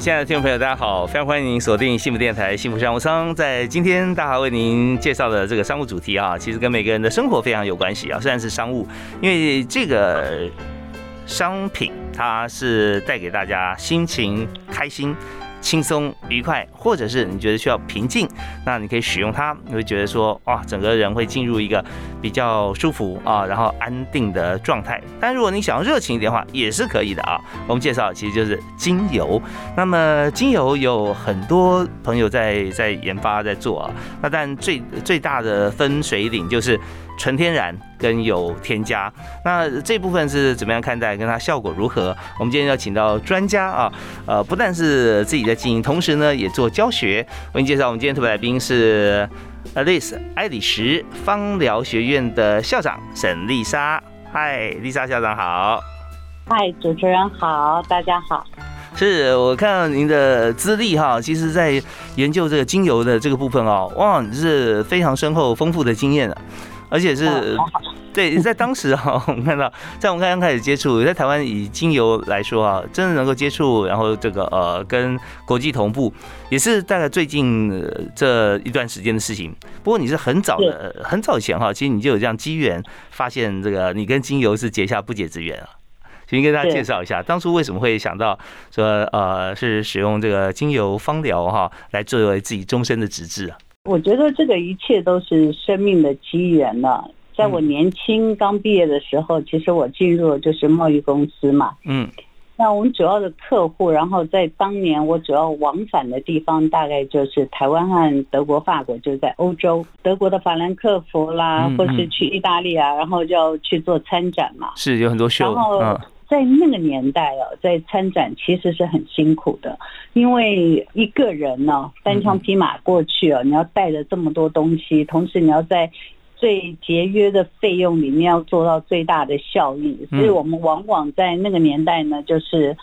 亲爱的听众朋友，大家好，非常欢迎您锁定幸福电台幸福商务舱。在今天，大华为您介绍的这个商务主题啊，其实跟每个人的生活非常有关系啊。虽然是商务，因为这个商品它是带给大家心情开心。轻松愉快，或者是你觉得需要平静，那你可以使用它，你会觉得说哇，整个人会进入一个比较舒服啊，然后安定的状态。但如果你想要热情一点的话，也是可以的啊。我们介绍其实就是精油，那么精油有很多朋友在在研发在做啊，那但最最大的分水岭就是。纯天然跟有添加，那这部分是怎么样看待？跟它效果如何？我们今天要请到专家啊，呃，不但是自己在经营，同时呢也做教学。为您介绍，我们今天特别来宾是 Alice 爱丽石芳疗学院的校长沈丽莎。嗨，丽莎校长好。嗨，主持人好，大家好。是我看到您的资历哈，其实在研究这个精油的这个部分哦，哇，你是非常深厚丰富的经验啊。而且是，对，在当时哈，我们看到，在我们刚刚开始接触，在台湾以精油来说啊，真的能够接触，然后这个呃，跟国际同步，也是大概最近这一段时间的事情。不过你是很早的，很早以前哈，其实你就有这样机缘，发现这个你跟精油是结下不解之缘啊。请跟大家介绍一下，当初为什么会想到说呃，是使用这个精油芳疗哈，来作为自己终身的职志啊？我觉得这个一切都是生命的机缘了。在我年轻刚毕业的时候，其实我进入就是贸易公司嘛。嗯。那我们主要的客户，然后在当年我主要往返的地方，大概就是台湾和德国、法国，就是在欧洲。德国的法兰克福啦，或是去意大利啊，然后就要去做参展嘛。是有很多秀。嗯。在那个年代啊，在参展其实是很辛苦的，因为一个人呢单枪匹马过去啊，你要带着这么多东西，同时你要在最节约的费用里面要做到最大的效益，所以我们往往在那个年代呢，就是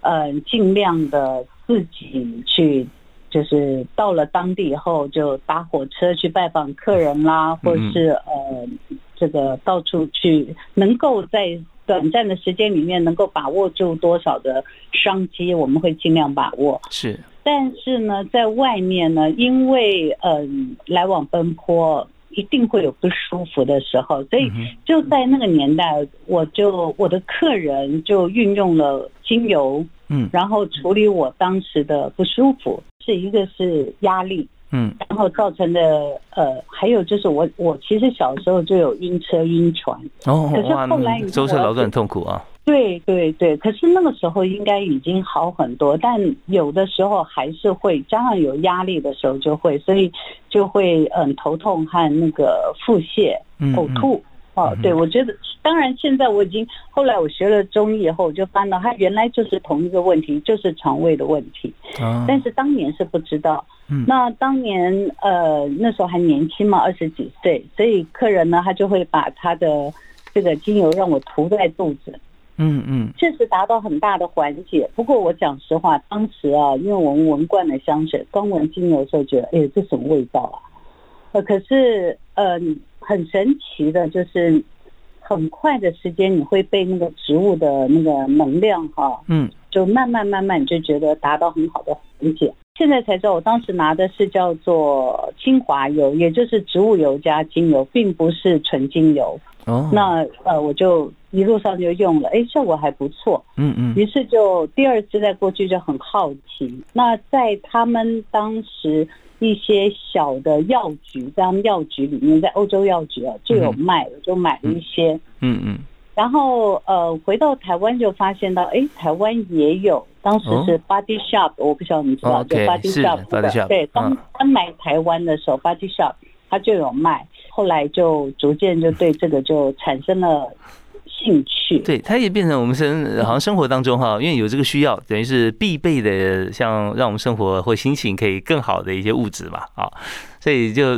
呃尽量的自己去，就是到了当地以后就搭火车去拜访客人啦，或是呃这个到处去能够在。短暂的时间里面能够把握住多少的商机，我们会尽量把握。是，但是呢，在外面呢，因为嗯来往奔波，一定会有不舒服的时候，所以就在那个年代，我就我的客人就运用了精油，嗯，然后处理我当时的不舒服，是一个是压力。嗯，然后造成的呃，还有就是我我其实小时候就有晕车晕船哦，可是后来舟车劳顿很痛苦啊。对对对，可是那个时候应该已经好很多，但有的时候还是会加上有压力的时候就会，所以就会嗯头痛和那个腹泻、呕吐。哦，对，我觉得当然现在我已经后来我学了中医以后，我就翻到它原来就是同一个问题，就是肠胃的问题。啊，但是当年是不知道。那当年呃那时候还年轻嘛，二十几岁，所以客人呢他就会把他的这个精油让我涂在肚子，嗯嗯，确实达到很大的缓解。不过我讲实话，当时啊，因为我们闻惯了香水，刚闻精油的时候觉得，哎，这什么味道啊？呃，可是嗯，很神奇的就是，很快的时间你会被那个植物的那个能量哈，嗯，就慢慢慢慢你就觉得达到很好的缓解。现在才知道，我当时拿的是叫做精华油，也就是植物油加精油，并不是纯精油。哦，那呃，我就一路上就用了，哎，效果还不错。嗯嗯。于是就第二次再过去就很好奇。那在他们当时一些小的药局，在他们药局里面，在欧洲药局啊就有卖，我就买了一些。嗯嗯。然后呃，回到台湾就发现到，哎，台湾也有，当时是 Body Shop，我不晓得你知道，就 Body Shop，对，刚刚买台湾的时候，Body Shop 它就有卖，后来就逐渐就对这个就产生了兴趣。对，它也变成我们生好像生活当中哈，因为有这个需要，等于是必备的，像让我们生活或心情可以更好的一些物质嘛，啊，所以就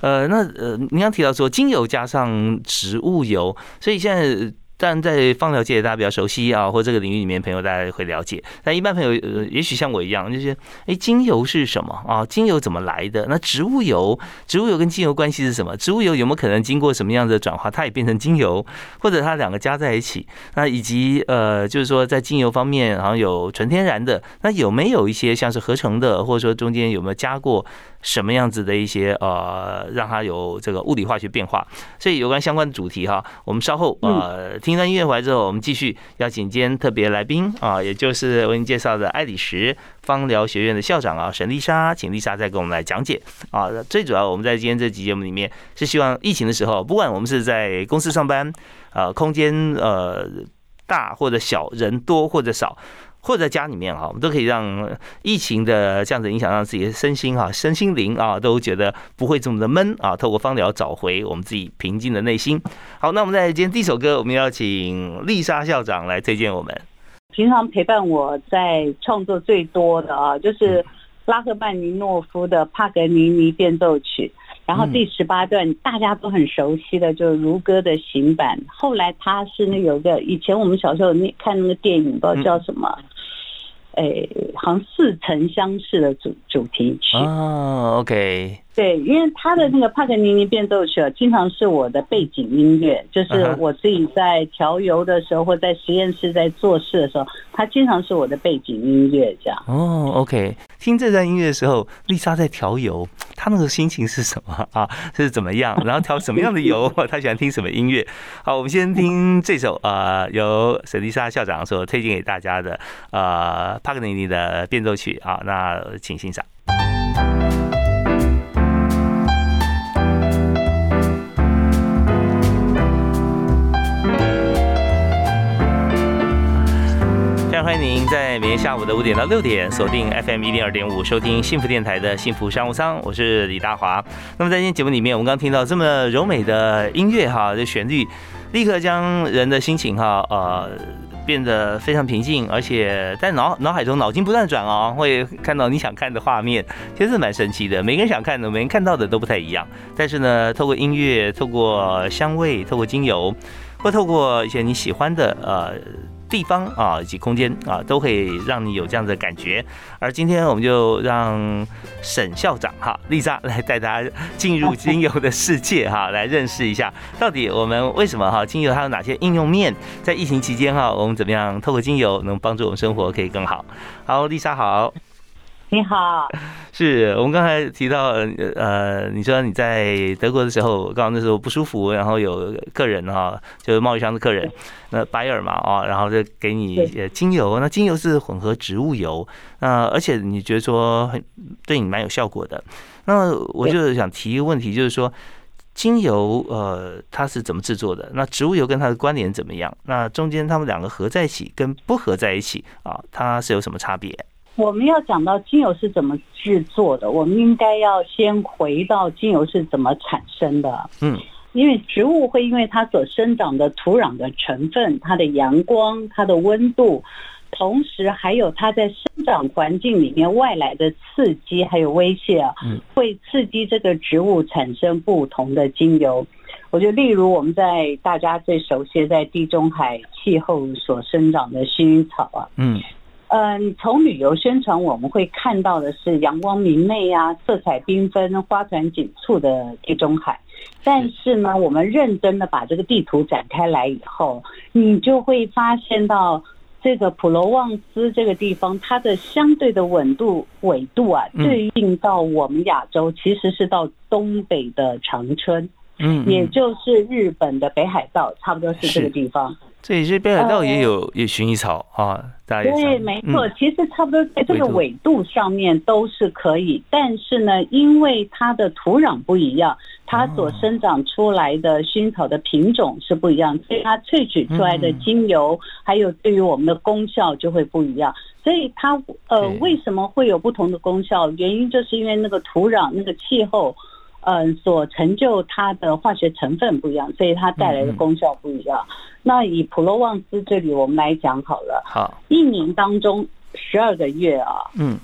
呃，那呃，您刚提到说精油加上植物油，所以现在。但在芳疗界，大家比较熟悉啊，或这个领域里面朋友大家会了解。但一般朋友，呃，也许像我一样，就是哎，精油是什么啊？精油怎么来的？那植物油，植物油跟精油关系是什么？植物油有没有可能经过什么样的转化，它也变成精油，或者它两个加在一起？那以及呃，就是说在精油方面，好像有纯天然的，那有没有一些像是合成的，或者说中间有没有加过？什么样子的一些呃，让它有这个物理化学变化，所以有关相关的主题哈，我们稍后呃听一段音乐回来之后，我们继续邀请今天特别来宾啊，也就是为您介绍的爱理石芳疗学院的校长啊沈丽莎，请丽莎再给我们来讲解啊。最主要我们在今天这集节目里面是希望疫情的时候，不管我们是在公司上班，呃，空间呃大或者小，人多或者少。或者在家里面哈，我们都可以让疫情的这样子影响，让自己的身心哈、身心灵啊，都觉得不会这么的闷啊。透过芳疗找回我们自己平静的内心。好，那我们在今天第一首歌，我们要请丽莎校长来推荐我们。平常陪伴我在创作最多的啊，就是拉赫曼尼诺夫的帕格尼尼变奏曲。然后第十八段大家都很熟悉的，就是如歌的行版。后来他是那有个以前我们小时候那看那个电影，不知道叫什么。哎，好像似曾相识的主主题曲哦，OK，对，因为他的那个帕格尼尼变奏曲啊，经常是我的背景音乐，就是我自己在调油的时候，或在实验室在做事的时候，他经常是我的背景音乐这样。哦，OK，听这段音乐的时候，丽莎在调油，她那个心情是什么 啊？是怎么样？然后调什么样的油？她喜欢听什么音乐？好，我们先听这首啊，由沈丽莎校长所推荐给大家的呃。帕格尼尼的变奏曲啊，那请欣赏。您在每天下午的五点到六点锁定 FM 一零二点五，收听幸福电台的幸福商务舱，我是李大华。那么在今天节目里面，我们刚听到这么柔美的音乐哈，这旋律立刻将人的心情哈呃。变得非常平静，而且在脑脑海中脑筋不断转哦，会看到你想看的画面，其实蛮神奇的。每个人想看的，每个人看到的都不太一样。但是呢，透过音乐，透过香味，透过精油，或透过一些你喜欢的呃。地方啊，以及空间啊，都可以让你有这样的感觉。而今天我们就让沈校长哈丽莎来带大家进入精油的世界哈，来认识一下到底我们为什么哈精油它有哪些应用面。在疫情期间哈，我们怎么样透过精油能帮助我们生活可以更好？好，丽莎好。你好，是我们刚才提到，呃，你说你在德国的时候，刚刚那时候不舒服，然后有客人哈，就是贸易商的客人，那拜尔嘛啊，然后就给你呃精油，那精油是混合植物油，那而且你觉得说很对你蛮有效果的，那我就想提一个问题，就是说精油呃它是怎么制作的？那植物油跟它的关联怎么样？那中间它们两个合在一起跟不合在一起啊，它是有什么差别？我们要讲到精油是怎么制作的，我们应该要先回到精油是怎么产生的。嗯，因为植物会因为它所生长的土壤的成分、它的阳光、它的温度，同时还有它在生长环境里面外来的刺激还有威胁啊，会刺激这个植物产生不同的精油。我觉得，例如我们在大家最熟悉在地中海气候所生长的薰衣草啊，嗯。嗯，从旅游宣传我们会看到的是阳光明媚呀、色彩缤纷、花团锦簇的地中海。但是呢，我们认真的把这个地图展开来以后，你就会发现到这个普罗旺斯这个地方，它的相对的纬度纬度啊，对应到我们亚洲其实是到东北的长春，嗯，也就是日本的北海道，差不多是这个地方。这些北海道也有有薰衣草啊，大家对，没错，其实差不多在这个纬度上面都是可以，但是呢，因为它的土壤不一样，它所生长出来的薰衣草的品种是不一样，所以它萃取出来的精油，还有对于我们的功效就会不一样。所以它呃为什么会有不同的功效？原因就是因为那个土壤、那个气候。嗯，所成就它的化学成分不一样，所以它带来的功效不一样。那以普罗旺斯这里我们来讲好了，好，一年当中十二个月啊，嗯，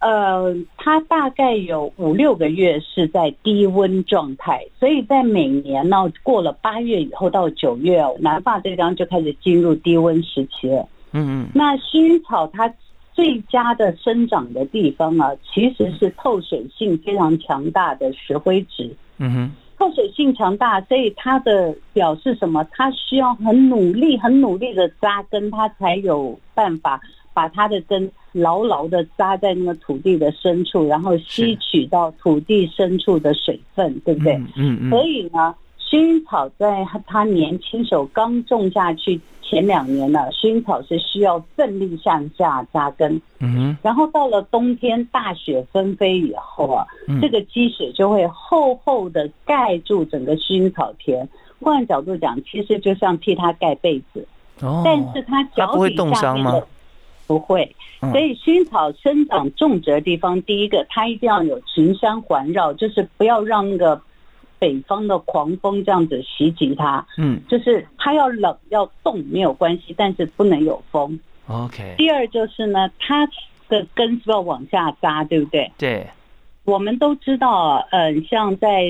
呃，它大概有五六个月是在低温状态，所以在每年呢过了八月以后到九月哦，南法这方就开始进入低温时期了。嗯嗯，那薰衣草它最佳的生长的地方啊，其实是透水性非常强大的石灰质。嗯哼，透水性强大，所以它的表示什么？它需要很努力、很努力的扎根，它才有办法把它的根牢牢的扎在那个土地的深处，然后吸取到土地深处的水分，对不对？嗯嗯，所以呢，薰衣草在它年轻时候刚种下去。前两年呢，薰衣草是需要奋力向下扎根，嗯，然后到了冬天大雪纷飞以后啊，嗯。这个积雪就会厚厚的盖住整个薰衣草田。换角度讲，其实就像替它盖被子，哦，但是它脚不会底冻伤吗？下面的不会。嗯。所以薰衣草生长种植的地方，第一个它一定要有群山环绕，就是不要让那个北方的狂风这样子袭击它。嗯就是它要冷要冻没有关系，但是不能有风。，OK，第二就是呢，它的根是要往下扎，对不对？对，我们都知道啊，嗯，像在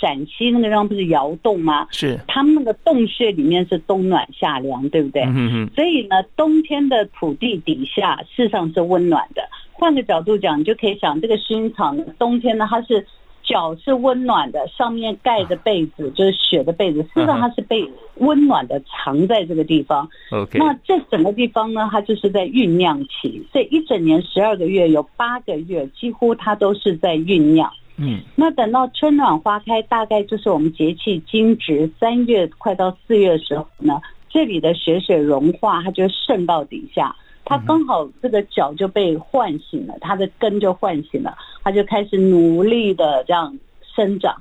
陕西那个地方不是窑洞吗？是，他们那个洞穴里面是冬暖夏凉，对不对？嗯哼哼，所以呢，冬天的土地底下事实上是温暖的。换个角度讲，你就可以想，这个薰衣草，冬天呢，它是脚是温暖的，上面盖着被子，就是雪的被子，事实上它是被温暖的藏在这个地方。OK，那这整个地方呢，它就是在酝酿期，所以一整年十二个月，有八个月几乎它都是在酝酿。嗯那等到春暖花开，大概就是我们节气惊蛰，三月快到四月的时候呢，这里的雪水融化，它就渗到底下，它刚好这个脚就被唤醒了，它的根就唤醒了，它就开始努力的这样生长。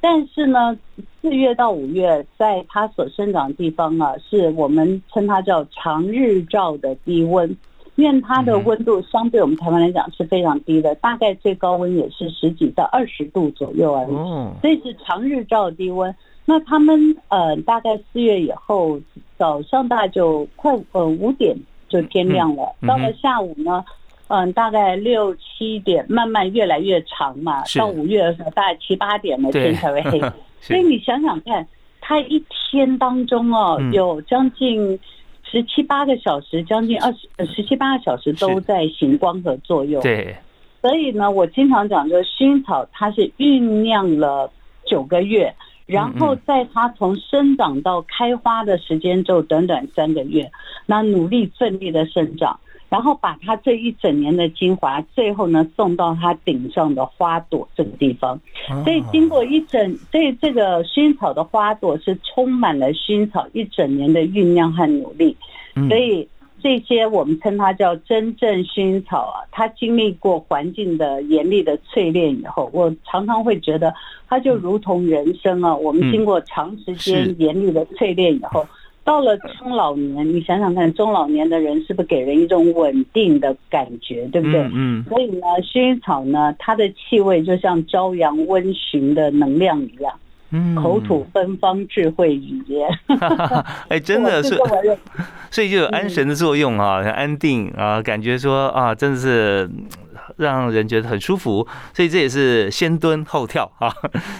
但是呢，四月到五月，在它所生长的地方啊，是我们称它叫长日照的低温，因为它的温度相对我们台湾来讲是非常低的，大概最高温也是十几到二十度左右而已。哦，所以是长日照低温。那他们呃，大概四月以后，早上大概就快呃五点就天亮了，到了下午呢，嗯、大概六七点，慢慢越来越长嘛。到五月的时候，大概七八点了天才会黑。所以，你想想看，它一天当中哦，嗯。有将近十七八个小时，将近二十呃十七八个小时都在行光合作用。对，所以呢，我经常讲，就是薰衣草它是酝酿了九个月，然后在它从生长到开花的时间只有短短三个月，那努力奋力的生长，然后把它这一整年的精华，最后呢送到它顶上的花朵这个地方。所以经过一整，所以这个薰衣草的花朵是充满了薰衣草一整年的酝酿和努力。嗯所以这些我们称它叫真正薰衣草啊，它经历过环境的严厉的淬炼以后，我常常会觉得它就如同人生啊，我们经过长时间严厉的淬炼以后。到了中老年，你想想看，中老年的人是不是给人一种稳定的感觉，对不对？嗯嗯，所以呢，薰衣草呢，它的气味就像朝阳温煦的能量一样，嗯。口吐芬芳智慧语言。哎，真的是所以就有安神的作用啊，很安定啊，感觉说啊，真的是嗯让人觉得很舒服。所以这也是先蹲后跳 啊，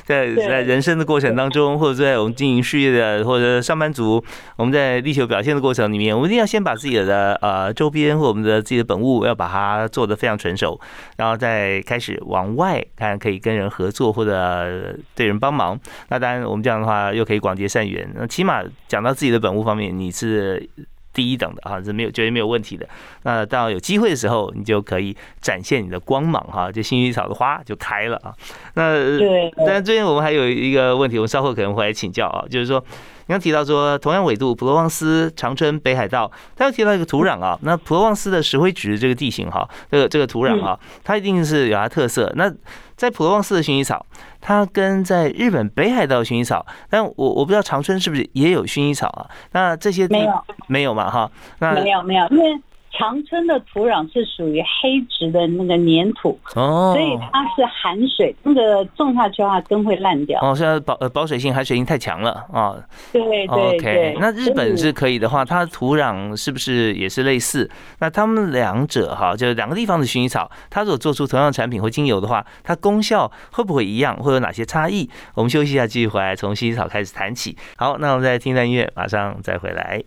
在在人生的过程当中，或者在我们经营事业的或者上班族，我们在力求表现的过程里面，我们一定要先把自己的呃周边或我们的自己的本物要把它做得非常纯熟，然后再开始往外看可以跟人合作或者对人帮忙。那当然，我们这样的话又可以广结善缘。那起码讲到自己的本物方面，你是第一等的啊，是没有绝对没有问题的。那到有机会的时候，你就可以展现你的光芒哈，就薰衣草的花就开了啊。那对但，最近我们还有一个问题，我们稍后可能会来请教啊，就是说。你刚提到说，同样纬度，普罗旺斯、长春、北海道，他又提到一个土壤啊。那普罗旺斯的石灰质这个地形哈，这个这个土壤啊，它一定是有它特色。那在普罗旺斯的薰衣草，它跟在日本北海道薰衣草，但我我不知道长春是不是也有薰衣草啊？那这些地没有没有嘛哈？那没有没有，因为长春的土壤是属于黑质的那个粘土，哦，所以它是含水，那个种下去的话根会烂掉。哦，现在保呃保水性、含水性太强了啊。对对对。那日本是可以的话，它的土壤是不是也是类似？那他们两者哈，就是两个地方的薰衣草，它如果做出同样的产品或精油的话，它功效会不会一样，会有哪些差异？我们休息一下，继续回来从薰衣草开始谈起。好，那我们再听段音乐，马上再回来。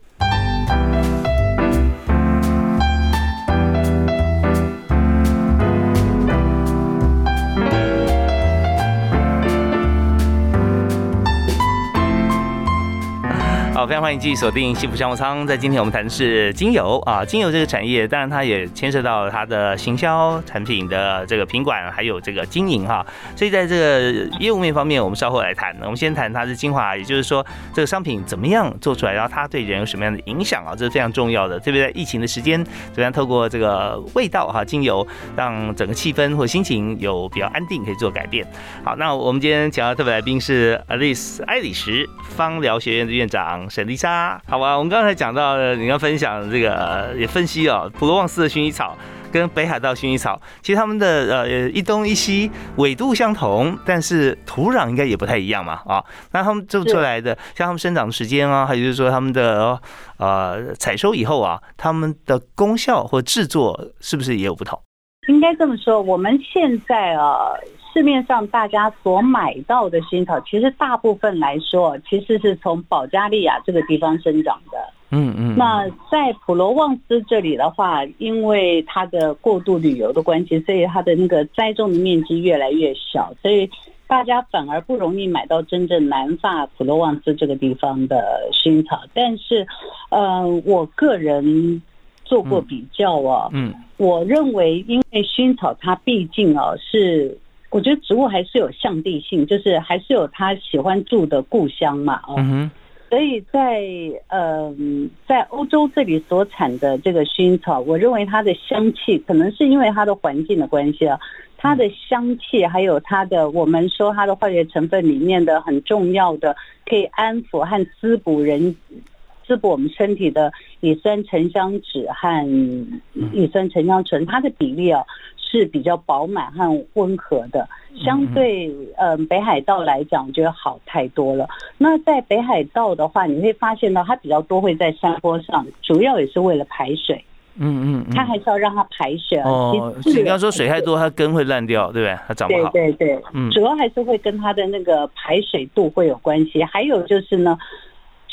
好，非常欢迎继续锁定幸福商务舱。在今天我们谈的是精油啊，精油这个产业，当然它也牵涉到它的行销产品的这个品管，还有这个经营哈。所以在这个业务面方面，我们稍后来谈。我们先谈它的精华，也就是说这个商品怎么样做出来，然后它对人有什么样的影响啊，这是非常重要的。特别在疫情的时间，怎么样透过这个味道哈，精油让整个气氛或心情有比较安定，可以做改变。好，那我们今天请到特别来宾是 Alice 爱丽石芳疗学院的院长。沈丽莎，好吧，我们刚才讲到了，你要分享这个也分析哦，普罗旺斯的薰衣草跟北海道薰衣草，其实它们的呃一东一西纬度相同，但是土壤应该也不太一样嘛啊，那他们种出来的，像他们生长的时间啊，还有就是说他们的呃采收以后啊，他们的功效或制作是不是也有不同？应该这么说，我们现在啊。市面上大家所买到的薰衣草，其实大部分来说，其实是从保加利亚这个地方生长的。嗯嗯。那在普罗旺斯这里的话，因为它的过度旅游的关系，所以它的那个栽种的面积越来越小，所以大家反而不容易买到真正南法普罗旺斯这个地方的薰衣草。但是，呃，我个人做过比较哦，嗯，我认为，因为薰衣草它毕竟哦是。我觉得植物还是有向地性，就是还是有它喜欢住的故乡嘛，哦，所以在呃，在欧洲这里所产的这个薰衣草，我认为它的香气可能是因为它的环境的关系啊，它的香气还有它的我们说它的化学成分里面的很重要的可以安抚和滋补人、滋补我们身体的乙酸沉香酯和乙酸沉香醇，它的比例啊。是比较饱满和温和的，相对呃北海道来讲，我觉得好太多了。那在北海道的话，你会发现到它比较多会在山坡上，主要也是为了排水。嗯嗯，它还是要让它排水。哦，你刚说水太多，它根会烂掉，对不对？它长不好。对对对，嗯，主要还是会跟它的那个排水度会有关系。还有就是呢，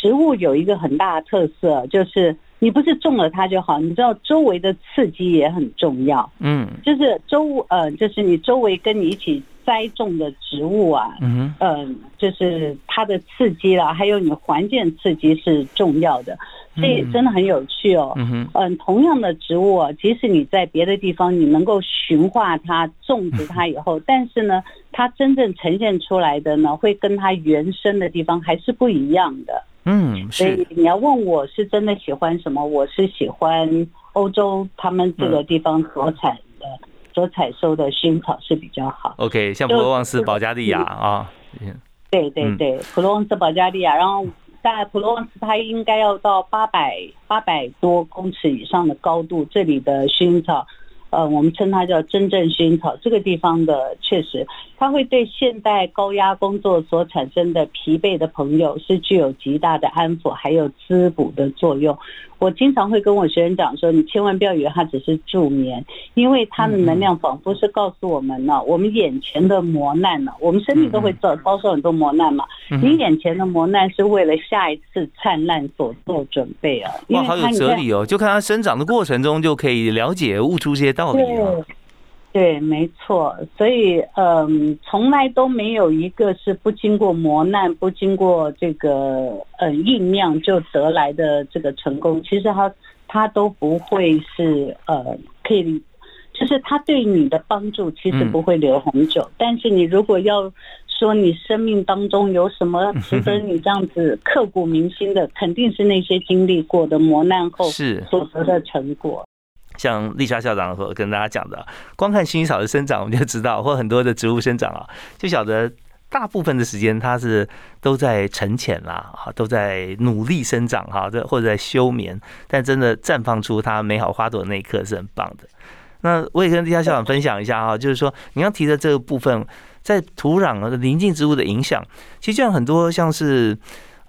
植物有一个很大的特色，就是。你不是种了它就好，你知道周围的刺激也很重要。嗯，就是周呃，就是你周围跟你一起栽种的植物啊，嗯嗯，就是它的刺激啦，还有你环境刺激是重要的，所以真的很有趣哦。嗯嗯，同样的植物啊，即使你在别的地方你能够驯化它、种植它以后，但是呢，它真正呈现出来的呢，会跟它原生的地方还是不一样的。嗯，所以你要问我是真的喜欢什么，我是喜欢欧洲他们这个地方所产的、所采收的薰衣草是比较好。OK，像普罗旺斯、保加利亚啊，对对对，普罗旺斯、保加利亚，然后在普罗旺斯它应该要到八百八百多公尺以上的高度，这里的薰衣草。呃，我们称它叫真正薰衣草。这个地方的确实，它会对现代高压工作所产生的疲惫的朋友是具有极大的安抚还有滋补的作用。我经常会跟我学生讲说，你千万不要以为它只是助眠，因为它的能量仿佛是告诉我们呢，我们眼前的磨难呢，我们身体都会遭遭受很多磨难嘛。你眼前的磨难是为了下一次灿烂所做准备啊！哇，好有哲理哦！就看它生长的过程中就可以了解悟出这些道理了。对，没错，所以嗯，从来都没有一个是不经过磨难、不经过这个呃酝酿就得来的这个成功。其实他他都不会是呃可以，就是他对你的帮助其实不会留很久。但是你如果要说你生命当中有什么 值得你这样子刻骨铭心的，肯定是那些经历过的磨难后所得的成果。像丽莎校长所跟大家讲的，光看薰衣草的生长，我们就知道，或很多的植物生长啊，就晓得大部分的时间它是都在沉潜啦，哈，都在努力生长哈，这或者在休眠，但真的绽放出它美好花朵的那一刻是很棒的。那我也跟丽莎校长分享一下哈，就是说你要提的这个部分，在土壤的临近植物的影响，其实像很多像是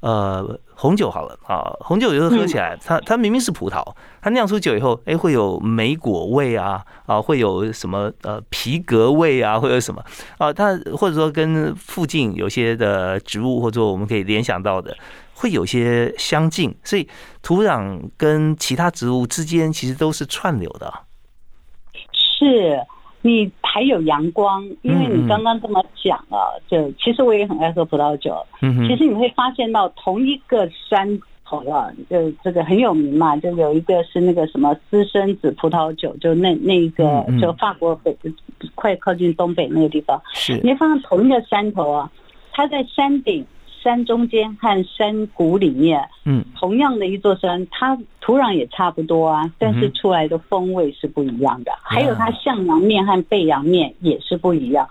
呃红酒好了啊，红酒有时候喝起来，它它明明是葡萄，它酿出酒以后，哎，会有莓果味啊啊，会有什么呃皮革味啊，会有什么啊？它或者说跟附近有些的植物，或者说我们可以联想到的，会有些相近，所以土壤跟其他植物之间其实都是串流的。是你还有阳光，因为你刚刚这么讲啊，就其实我也很爱喝葡萄酒。嗯其实你会发现到同一个山头啊，就这个很有名嘛，就有一个是那个什么私生子葡萄酒，就那那一个就法国北快靠近东北那个地方。是你会发现同一个山头啊，它在山顶。山中间和山谷里面，嗯，同样的一座山，它土壤也差不多啊，但是出来的风味是不一样的。还有它向阳面和背阳面也是不一样。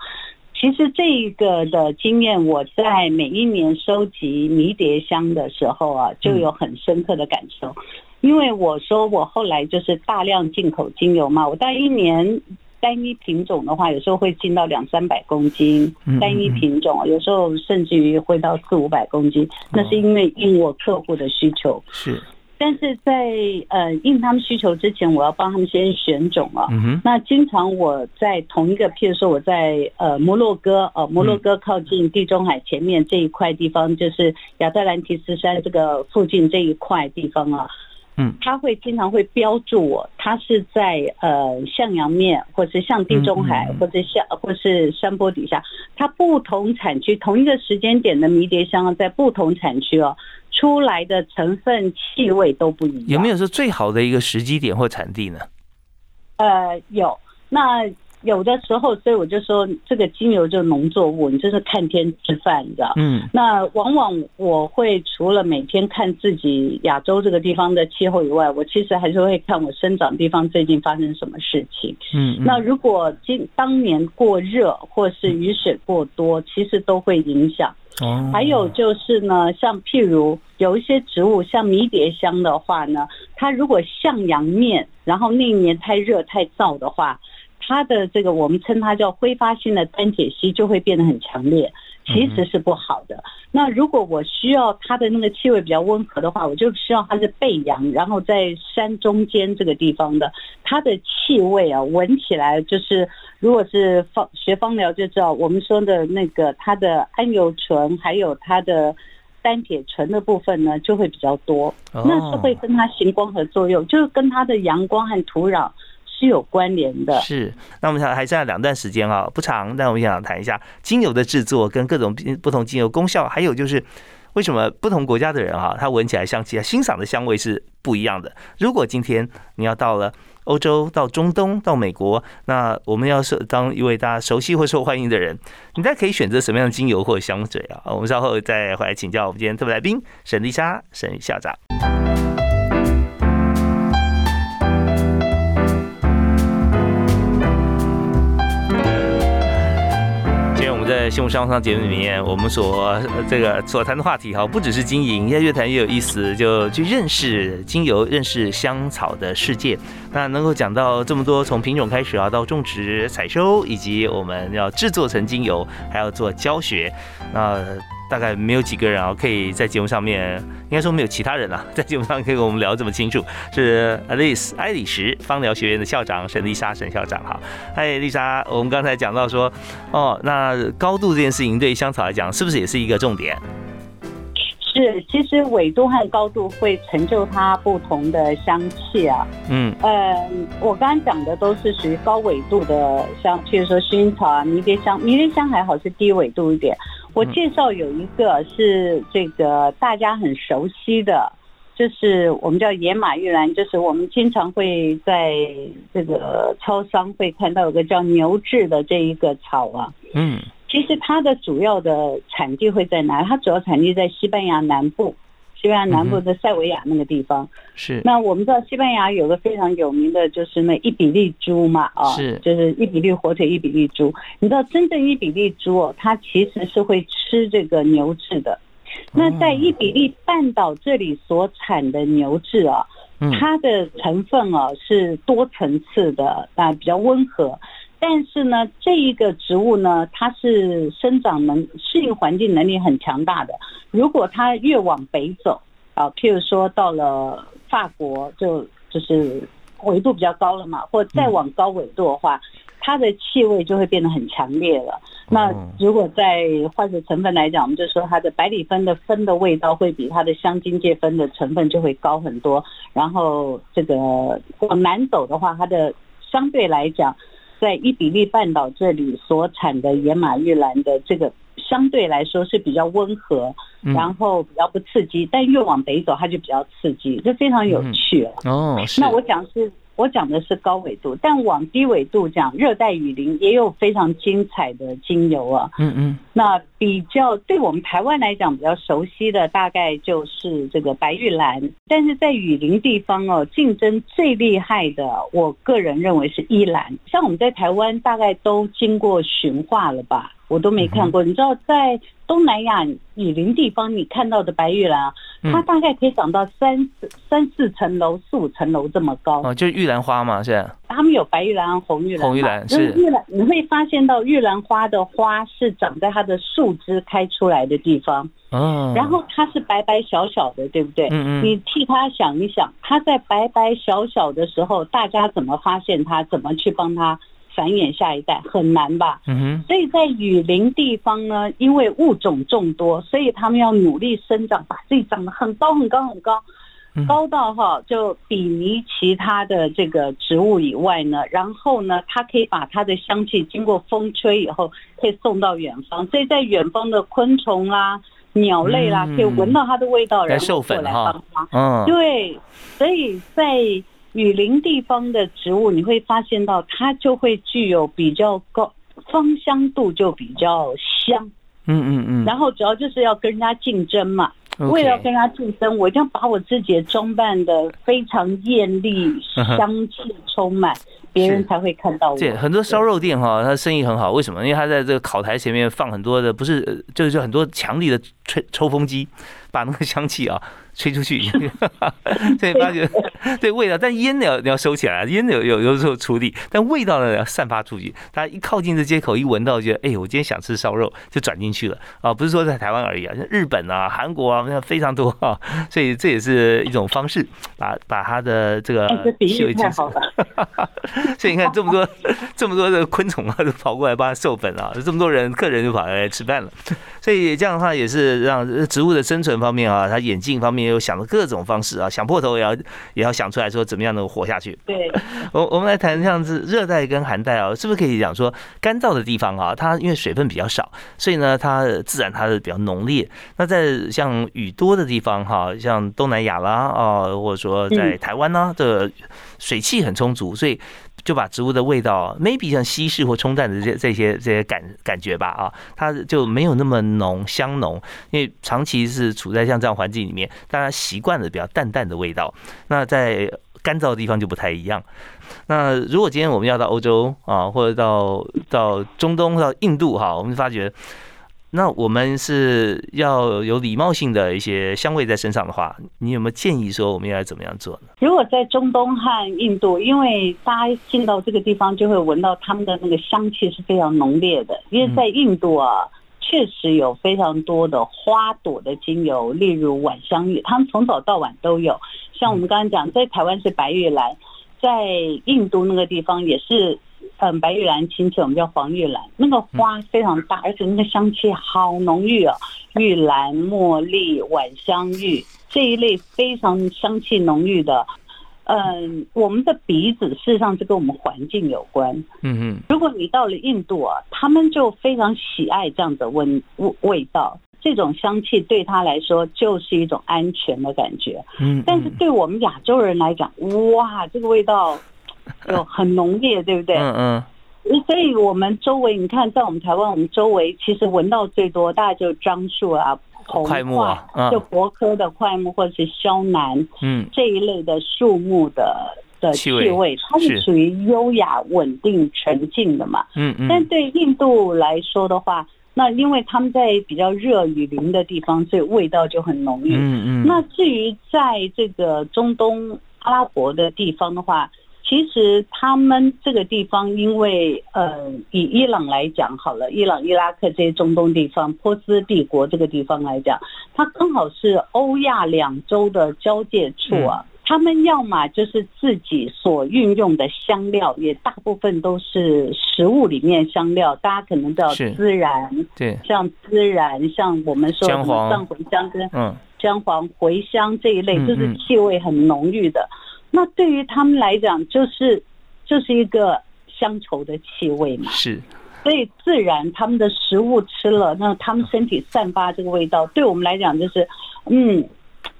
其实这个的经验，我在每一年收集迷迭香的时候啊，就有很深刻的感受。因为我说我后来就是大量进口精油嘛，我大概一年。单一品种的话，有时候会进到两三百公斤。单一品种，有时候甚至于会到四五百公斤。那是因为应我客户的需求。是，但是在呃应他们需求之前，我要帮他们先选种啊。那经常我在同一个，譬如说我在呃摩洛哥，呃摩洛哥靠近地中海前面这一块地方，就是亚特兰提斯山这个附近这一块地方啊。嗯，他会经常会标注我，他是在呃向阳面，或是向地中海，或者向或是山坡底下，它不同产区同一个时间点的迷迭香，在不同产区哦出来的成分气味都不一样。有没有说最好的一个时机点或产地呢？呃，有那。有的时候，所以我就说，这个精油就农作物，你就是看天吃饭，你知道？嗯。那往往我会除了每天看自己亚洲这个地方的气候以外，我其实还是会看我生长地方最近发生什么事情。嗯。那如果今当年过热或是雨水过多，其实都会影响。哦。还有就是呢，像譬如有一些植物，像迷迭香的话呢，它如果向阳面，然后那一年太热太燥的话。它的这个我们称它叫挥发性的单铁烯就会变得很强烈，其实是不好的。那如果我需要它的那个气味比较温和的话，我就需要它是背阳，然后在山中间这个地方的，它的气味啊，闻起来就是，如果是方学芳疗就知道，我们说的那个它的桉油醇还有它的单铁醇的部分呢，就会比较多，那是会跟它行光合作用，就是跟它的阳光和土壤。是有关联的。是，那我们想还剩下两段时间啊，不长，但我们想谈一下精油的制作跟各种不同精油功效，还有就是为什么不同国家的人哈，他闻起来香气啊、欣赏的香味是不一样的。如果今天你要到了欧洲、到中东、到美国，那我们要是当一位大家熟悉或受欢迎的人，你再可以选择什么样的精油或者香水啊？我们稍后再回来请教我们今天特别来宾沈丽莎沈校长。在《新闻商商》节目里面，我们所这个所谈的话题哈，不只是经营，越越谈越有意思，就去认识精油，认识香草的世界。那能够讲到这么多，从品种开始啊，到种植、采收，以及我们要制作成精油，还要做教学，那。大概没有几个人啊，可以在节目上面，应该说没有其他人啊，在节目上可以跟我们聊这么清楚。是 Alice 爱丽石芳疗学院的校长沈丽莎沈校长哈。哎，丽莎，我们刚才讲到说，哦，那高度这件事情对香草来讲，是不是也是一个重点？是，其实纬度和高度会成就它不同的香气啊。嗯，呃，我刚刚讲的都是属于高纬度的香，譬如说薰衣草啊、迷迭香，迷迭香还好是低纬度一点。我介绍有一个是这个大家很熟悉的，就是我们叫野马玉兰，就是我们经常会在这个超商会看到有个叫牛至的这一个草啊。嗯。其实它的主要的产地会在哪？它主要产地在西班牙南部，西班牙南部的塞维亚那个地方。是。那我们知道西班牙有个非常有名的就是那伊比利猪嘛，啊，是，就是伊比利火腿伊比利猪。你知道真正伊比利猪哦，它其实是会吃这个牛脂的。那在伊比利半岛这里所产的牛脂啊，它的成分啊是多层次的，啊比较温和。但是呢，这一个植物呢，它是生长能适应环境能力很强大的。如果它越往北走啊，譬如说到了法国，就就是纬度比较高了嘛，或再往高纬度的话，它的气味就会变得很强烈了。那如果在化学成分来讲，我们就说它的百里酚的酚的味道会比它的香精芥酚的成分就会高很多。然后这个往南走的话，它的相对来讲。在伊比利半岛这里所产的野马玉兰的这个相对来说是比较温和，然后比较不刺激，但越往北走它就比较刺激，这非常有趣哦。那我想是。我讲的是高纬度，但往低纬度讲，热带雨林也有非常精彩的精油啊。嗯嗯。那比较对我们台湾来讲比较熟悉的，大概就是这个白玉兰。但是在雨林地方哦，竞争最厉害的，我个人认为是依兰。像我们在台湾，大概都经过驯化了吧。我都没看过，你知道在东南亚雨林地方，你看到的白玉兰啊，它大概可以长到三四三四层楼、四五层楼这么高。哦，就是玉兰花嘛，是。他们有白玉兰、红玉兰。红玉兰是。玉兰，你会发现到玉兰花的花是长在它的树枝开出来的地方。哦。然后它是白白小小的，对不对？嗯嗯。你替它想一想，它在白白小小的时候，大家怎么发现它？怎么去帮它？繁衍下一代很难吧？嗯哼，所以在雨林地方呢，因为物种众多，所以他们要努力生长，把自己长得很高很高很高，高到哈就比拟其他的这个植物以外呢，然后呢，它可以把它的香气经过风吹以后，可以送到远方，所以在远方的昆虫啦、鸟类啦，可以闻到它的味道，然后过来帮它。嗯，对，所以在。雨林地方的植物，你会发现到它就会具有比较高芳香度，就比较香。嗯嗯嗯。然后主要就是要跟人家竞争嘛，为了跟人家竞争，我一定要把我自己的装扮的非常艳丽，香气充满。别人才会看到我。对，很多烧肉店哈，它生意很好，为什么？因为它在这个烤台前面放很多的，不是，就是很多强力的吹抽风机，把那个香气啊吹出去，所以发觉对味道。但烟你要你要收起来，烟有有有时候处理，但味道呢要散发出去。大家一靠近这街口，一闻到，觉得哎，我今天想吃烧肉，就转进去了啊！不是说在台湾而已啊，像日本啊、韩国啊，那非常多啊。所以这也是一种方式，把把他的这个比喻太好了。所以你看这么多这么多的昆虫啊，都跑过来帮他授粉啊，这么多人客人就跑来吃饭了。所以这样的话也是让植物的生存方面啊，它演进方面又想了各种方式啊，想破头也要也要想出来说怎么样能活下去。对，我我们来谈这样子热带跟寒带啊，是不是可以讲说干燥的地方啊，它因为水分比较少，所以呢它自然它是比较浓烈。那在像雨多的地方哈，像东南亚啦啊，或者说在台湾呢这水汽很充足，所以。就把植物的味道，maybe 像稀释或冲淡的这这些这些感感觉吧啊，它就没有那么浓香浓，因为长期是处在像这样环境里面，大家习惯了比较淡淡的味道。那在干燥的地方就不太一样。那如果今天我们要到欧洲啊，或者到到中东到印度哈，我们发觉。那我们是要有礼貌性的一些香味在身上的话，你有没有建议说我们应该怎么样做呢？如果在中东和印度，因为大家进到这个地方就会闻到他们的那个香气是非常浓烈的。因为在印度啊，确实有非常多的花朵的精油，例如晚香玉，他们从早到晚都有。像我们刚刚讲，在台湾是白玉兰，在印度那个地方也是。嗯，白玉兰亲戚我们叫黄玉兰，那个花非常大，而且那个香气好浓郁哦！玉兰、茉莉、晚香玉这一类非常香气浓郁的。嗯，我们的鼻子事实上是跟我们环境有关。嗯嗯，如果你到了印度啊，他们就非常喜爱这样的味味味道，这种香气对他来说就是一种安全的感觉。嗯，但是对我们亚洲人来讲，哇，这个味道。有很浓烈，对不对？嗯嗯。所以我们周围，你看，在我们台湾，我们周围其实闻到最多，大概就樟树啊、红快木啊嗯就柏科的快木或者是肖楠嗯这一类的树木的的气味气味，它是是属于优雅、稳定、纯净的嘛。嗯嗯，但对印度来说的话，那因为他们在比较热雨林的地方，所以味道就很浓郁。嗯嗯，那至于在这个中东阿拉伯的地方的话，其实他们这个地方，因为呃，以伊朗来讲好了，伊朗、伊拉克这些中东地方，波斯帝国这个地方来讲，它刚好是欧亚两洲的交界处啊。他们要么就是自己所运用的香料，也大部分都是食物里面香料，大家可能知道孜然，对，像孜然，像我们说姜黄。什么藏茴香跟嗯。姜黄、茴香这一类，嗯就是嗯气味很浓郁的。那对于他们来讲，就是就是一个乡愁的气味嘛。是，所以自然他们的食物吃了，那他们身体散发这个味道，对我们来讲就是，嗯，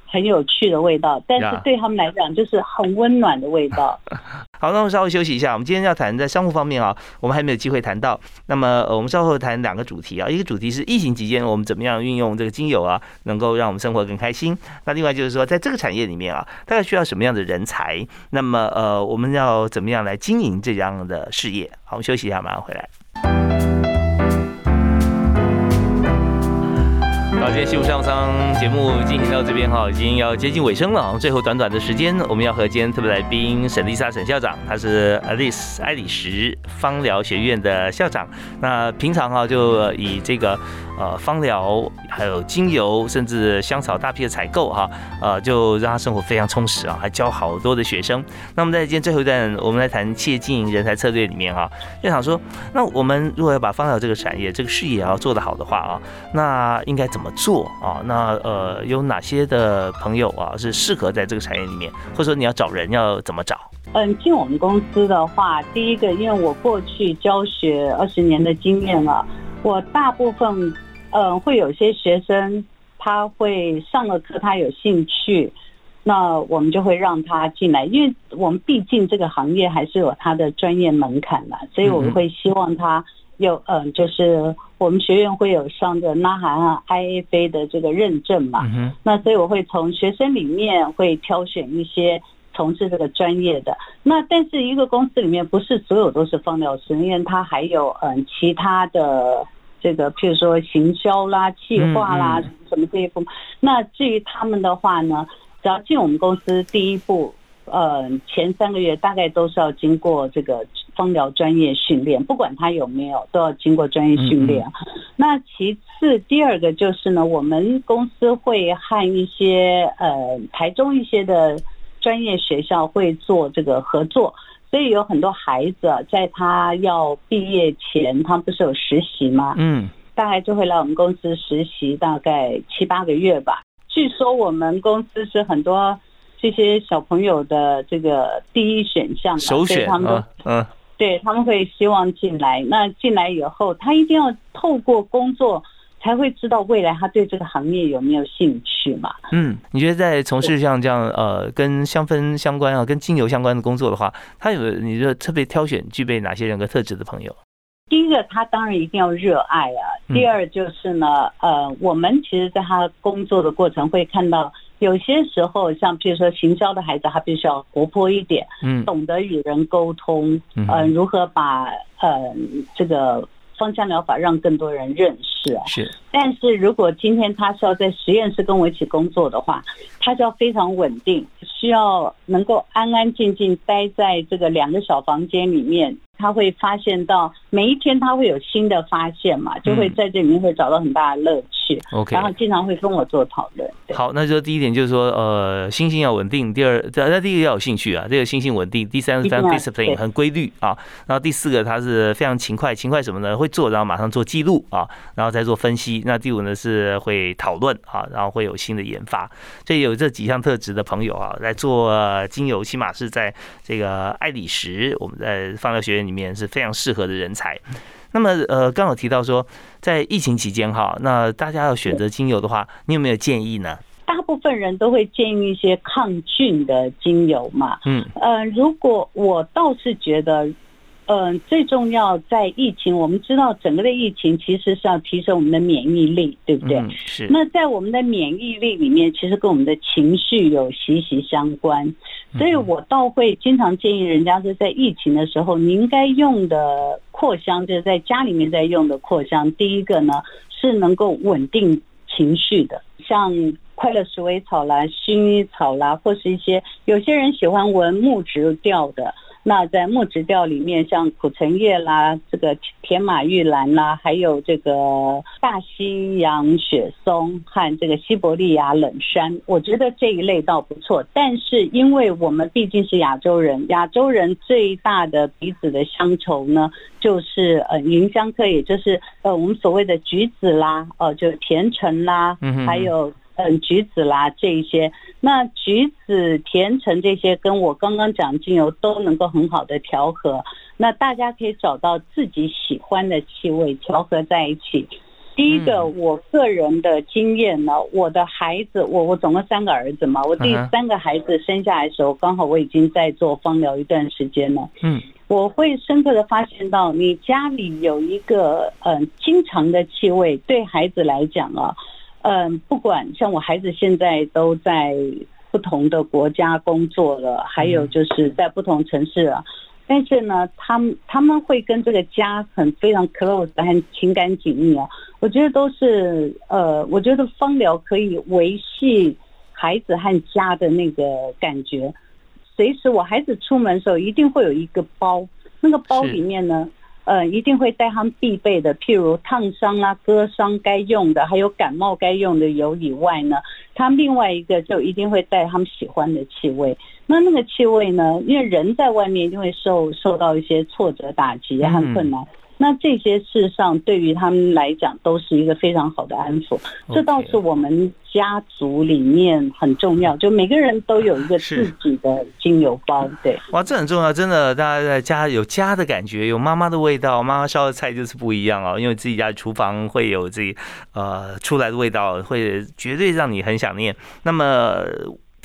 很有趣的味道。但是对他们来讲，就是很温暖的味道。好，那我们稍微休息一下。我们今天要谈在商务方面啊，我们还没有机会谈到。那么呃我们稍后谈两个主题啊，一个主题是疫情期间我们怎么样运用这个精油啊，能够让我们生活更开心。那另外就是说，在这个产业里面啊，大概需要什么样的人才？那么呃，我们要怎么样来经营这样的事业？好，我们休息一下，马上回来。好，今天幸福上商节目进行到这边哈，已经要接近尾声了。最后短短的时间，我们要和今天特别来宾沈丽莎沈校长，他是 Alice 爱丽石芳疗学院的校长。那平常哈就以这个呃芳疗，还有精油，甚至香草大批的采购哈，呃就让他生活非常充实啊，还教好多的学生。那么在今天最后一段，我们来谈企业经营人才策略里面哈，就想说，那我们如果要把芳疗这个产业、这个事业要做得好的话啊，那应该怎么做啊？那呃有哪些的朋友啊是适合在这个产业里面，或者说你要找人要怎么找？嗯，进我们公司的话，第一个，因为我过去教学二十年的经验了，我大部分，嗯，会有些学生他会上了课，他有兴趣，那我们就会让他进来，因为我们毕竟这个行业还是有它的专业门槛的，所以我们会希望他有，嗯，就是我们学院会有上的呐喊啊 IAFA 的这个认证嘛，嗯，那所以我会从学生里面会挑选一些从事这个专业的。那但是一个公司里面不是所有都是放疗师，因为它还有嗯其他的这个，譬如说行销啦、企划啦嗯什么这一部分。那至于他们的话呢，只要进我们公司第一步。呃，前三个月大概都是要经过这个芳疗专业训练，不管他有没有，都要经过专业训练。那其次，第二个就是呢，我们公司会和一些呃台中一些的专业学校会做这个合作，所以有很多孩子啊在他要毕业前，他不是有实习吗？嗯，大概就会来我们公司实习，大概七八个月吧。据说我们公司是很多这些小朋友的这个第一选项嘛，首选他们都啊，嗯，对他们会希望进来。那进来以后，他一定要透过工作才会知道未来他对这个行业有没有兴趣嘛。嗯，你觉得在从事像这样呃跟香氛相关啊、跟精油相关的工作的话，他有你就特别挑选具备哪些人格特质的朋友？第一个，他当然一定要热爱啊。嗯第二就是呢，呃，我们其实在他工作的过程会看到，有些时候像比如说行销的孩子，他必须要活泼一点，嗯。懂得与人沟通，嗯。呃，如何把呃这个芳香疗法让更多人认识啊。是，但是如果今天他是要在实验室跟我一起工作的话，他就要非常稳定，需要能够安安静静待在这个两个小房间里面。他会发现到每一天他会有新的发现嘛，就会在这里面会找到很大的乐趣。OK 然后经常会跟我做讨论。对好，那就第一点就是说，呃，心性要稳定。第二，那第一个要有兴趣啊，这个心性稳定。第三是非常一定要 discipline，很规律啊。然后第四个他是非常勤快，勤快什么呢？会做，然后马上做记录啊，然后再做分析。那第五呢是会讨论啊，然后会有新的研发。所以有这几项特质的朋友啊，来做呃精油，起码是在这个爱理石，我们在放疗学院里面是非常适合的人才。那么呃，刚好提到说，在疫情期间哈，那大家要选择精油的话，你有没有建议呢？大部分人都会建议一些抗菌的精油嘛。嗯呃，如果我倒是觉得，嗯，最重要在疫情，我们知道整个的疫情其实是要提升我们的免疫力，对不对？是。那在我们的免疫力里面，其实跟我们的情绪有息息相关，所以我倒会经常建议人家是在疫情的时候，你应该用的扩香，就是在家里面在用的扩香。第一个呢是能够稳定情绪的，像快乐鼠尾草啦、薰衣草啦，或是一些有些人喜欢闻木质调的。那在木质调里面，像苦橙叶啦，这个甜马玉兰啦，还有这个大西洋雪松和这个西伯利亚冷杉，我觉得这一类倒不错。但是因为我们毕竟是亚洲人，亚洲人最大的鼻子的乡愁呢，就是呃芸香科，也就是呃我们所谓的橘子啦，呃就甜橙啦，还有。嗯，橘子啦，这一些，那橘子、甜橙这些，跟我刚刚讲精油都能够很好的调和。那大家可以找到自己喜欢的气味，调和在一起。第一个，我个人的经验呢，我的孩子，我我总共三个儿子嘛，我第三个孩子生下来的时候，刚好我已经在做芳疗一段时间了。嗯，我会深刻的发现到，你家里有一个嗯经常的气味，对孩子来讲啊。嗯，不管像我孩子现在都在不同的国家工作了，还有就是在不同城市了，但是呢，他们他们会跟这个家很非常 close 很情感紧密啊。我觉得都是呃，我觉得芳疗可以维系孩子和家的那个感觉。随时我孩子出门的时候，一定会有一个包，那个包里面呢。呃，一定会带他们必备的，譬如烫伤啊、割伤该用的，还有感冒该用的油以外呢，他另外一个就一定会带他们喜欢的气味。那那个气味呢，因为人在外面一定会受受到一些挫折打击和困难。那这些事实上对于他们来讲都是一个非常好的安抚，这倒是我们家族里面很重要，就每个人都有一个自己的精油包，对。哇，这很重要，真的，大家在家有家的感觉，有妈妈的味道，妈妈烧的菜就是不一样哦，因为自己家厨房会有自己呃出来的味道，会绝对让你很想念。那么。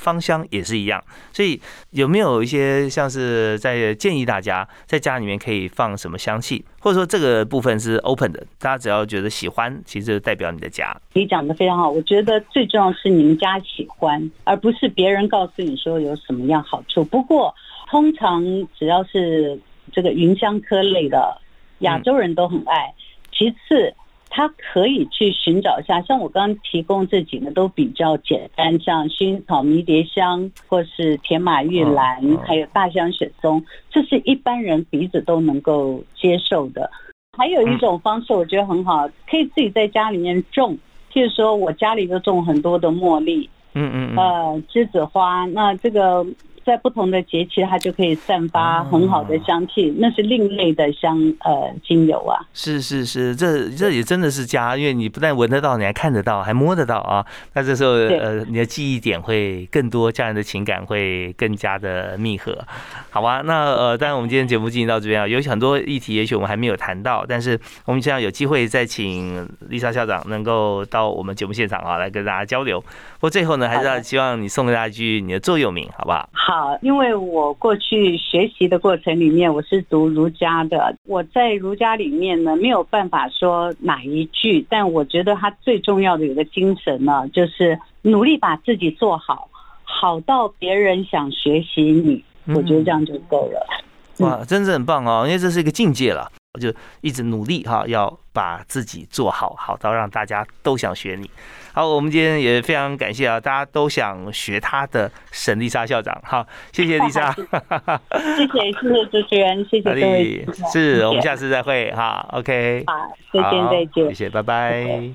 芳香也是一样，所以有没有一些像是在建议大家在家里面可以放什么香气，或者说这个部分是 open 的，大家只要觉得喜欢，其实代表你的家。你讲的非常好，我觉得最重要是你们家喜欢，而不是别人告诉你说有什么样好处。不过通常只要是这个芸香科类的，亚洲人都很爱。其次。他可以去寻找一下，像我刚刚提供这几个都比较简单，像薰衣草、迷迭香，或是铁马玉兰，还有大香雪松，这是一般人鼻子都能够接受的。还有一种方式，我觉得很好，可以自己在家里面种，譬如说我家里就种很多的茉莉，嗯嗯，呃，栀子花，那这个。在不同的节气，它就可以散发很好的香气，那是另类的香呃精油啊。是是是，这这也真的是家，因为你不但闻得到，你还看得到，还摸得到啊。那这时候呃，你的记忆点会更多，家人的情感会更加的密合，好吧？那呃，当然我们今天节目进行到这边啊，有很多议题，也许我们还没有谈到，但是我们希望有机会再请丽莎校长能够到我们节目现场啊，来跟大家交流。不过最后呢，还是要希望你送给大家一句你的座右铭，好不好？好，因为我过去学习的过程里面，我是读儒家的。我在儒家里面呢，没有办法说哪一句，但我觉得它最重要的有个精神呢，就是努力把自己做好，好到别人想学习你。我觉得这样就够了。哇，真是很棒哦，因为这是一个境界了。我就一直努力哈，要把自己做好，好到让大家都想学你。好，我们今天也非常感谢啊，大家都想学他的沈丽莎校长。好，谢谢丽莎，谢谢谢谢主持人，谢谢各位，是我们下次再会哈。OK，好，再见再见，谢谢，拜拜。